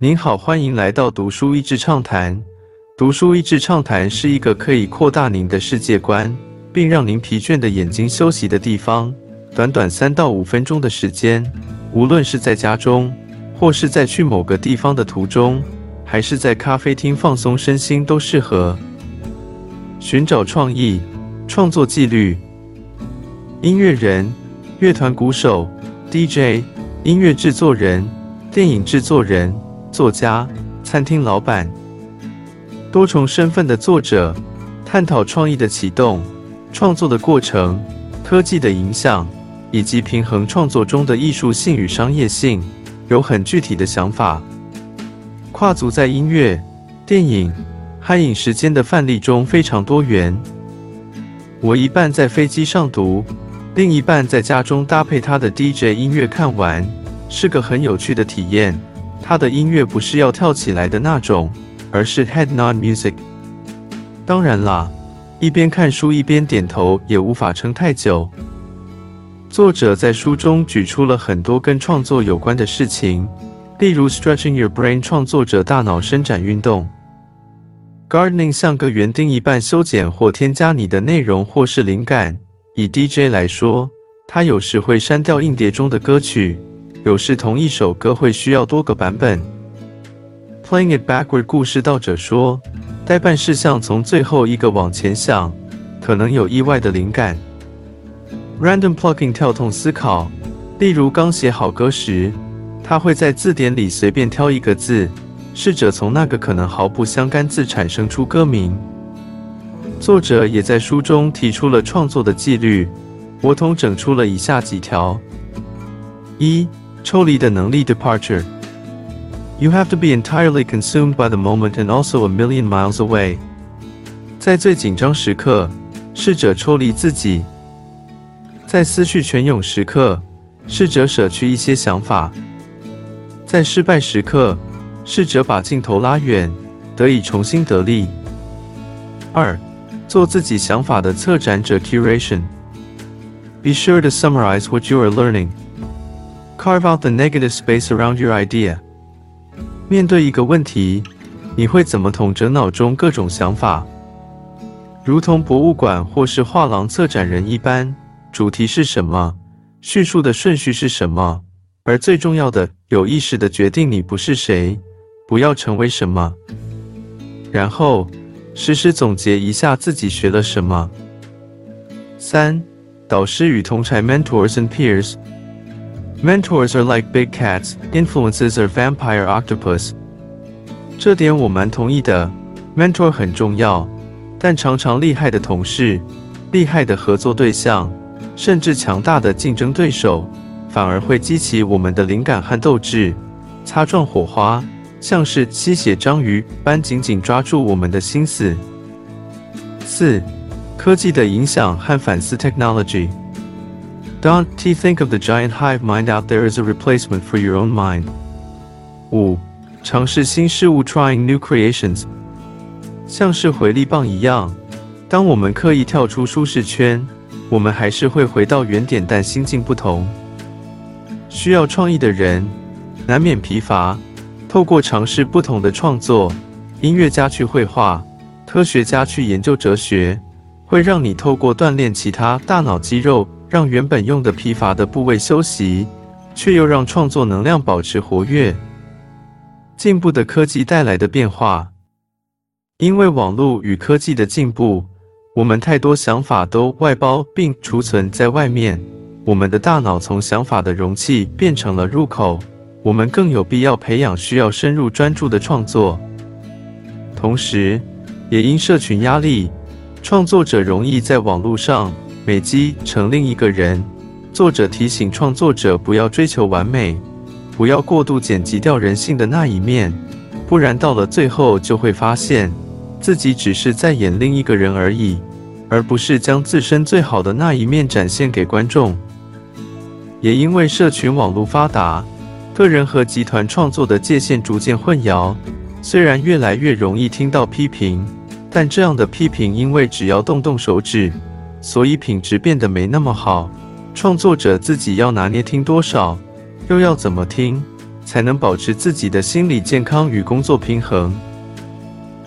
您好，欢迎来到读书益智畅谈。读书益智畅谈是一个可以扩大您的世界观，并让您疲倦的眼睛休息的地方。短短三到五分钟的时间，无论是在家中，或是在去某个地方的途中，还是在咖啡厅放松身心，都适合。寻找创意，创作纪律。音乐人、乐团鼓手、DJ、音乐制作人、电影制作人、作家、餐厅老板，多重身份的作者，探讨创意的启动、创作的过程、科技的影响，以及平衡创作中的艺术性与商业性，有很具体的想法。跨足在音乐、电影和影视间的范例中非常多元。我一半在飞机上读。另一半在家中搭配他的 DJ 音乐看完，是个很有趣的体验。他的音乐不是要跳起来的那种，而是 head nod music。当然啦，一边看书一边点头也无法撑太久。作者在书中举出了很多跟创作有关的事情，例如 stretching your brain，创作者大脑伸展运动；gardening 像个园丁一般修剪或添加你的内容或是灵感。以 DJ 来说，他有时会删掉硬碟中的歌曲，有时同一首歌会需要多个版本。Playing it backward，故事道者说，代办事项从最后一个往前想，可能有意外的灵感。Random plugging，跳动思考，例如刚写好歌时，他会在字典里随便挑一个字，试着从那个可能毫不相干字产生出歌名。作者也在书中提出了创作的纪律，我统整出了以下几条：一、抽离的能力 （departure）。You have to be entirely consumed by the moment and also a million miles away。在最紧张时刻，试着抽离自己；在思绪泉涌时刻，试着舍去一些想法；在失败时刻，试着把镜头拉远，得以重新得力。二。做自己想法的策展者 （curation）。Be sure to summarize what you are learning. Carve out the negative space around your idea. 面对一个问题，你会怎么统整脑中各种想法？如同博物馆或是画廊策展人一般，主题是什么？叙述的顺序是什么？而最重要的，有意识的决定你不是谁，不要成为什么。然后。实时总结一下自己学了什么。三、导师与同才 （mentors and peers）。Mentors are like big cats, influences are vampire octopus。这点我蛮同意的。Mentor 很重要，但常常厉害的同事、厉害的合作对象，甚至强大的竞争对手，反而会激起我们的灵感和斗志，擦撞火花。像是吸血章鱼般紧紧抓住我们的心思。四、科技的影响和反思 （technology）。Don't think of the giant hive mind out there as a replacement for your own mind。五、尝试新事物 （trying new creations）。像是回力棒一样，当我们刻意跳出舒适圈，我们还是会回到原点，但心境不同。需要创意的人难免疲乏。透过尝试不同的创作，音乐家去绘画，科学家去研究哲学，会让你透过锻炼其他大脑肌肉，让原本用的疲乏的部位休息，却又让创作能量保持活跃。进步的科技带来的变化，因为网络与科技的进步，我们太多想法都外包并储存在外面，我们的大脑从想法的容器变成了入口。我们更有必要培养需要深入专注的创作，同时，也因社群压力，创作者容易在网络上美肌成另一个人。作者提醒创作者不要追求完美，不要过度剪辑掉人性的那一面，不然到了最后就会发现自己只是在演另一个人而已，而不是将自身最好的那一面展现给观众。也因为社群网络发达。个人和集团创作的界限逐渐混淆，虽然越来越容易听到批评，但这样的批评因为只要动动手指，所以品质变得没那么好。创作者自己要拿捏听多少，又要怎么听，才能保持自己的心理健康与工作平衡。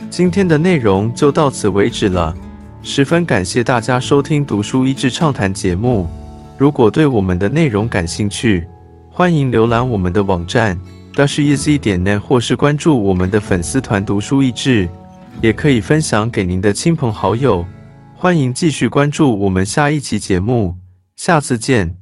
今天的内容就到此为止了，十分感谢大家收听《读书益智畅谈》节目。如果对我们的内容感兴趣，欢迎浏览我们的网站 d a s h e z 点 net，或是关注我们的粉丝团“读书益智”，也可以分享给您的亲朋好友。欢迎继续关注我们下一期节目，下次见。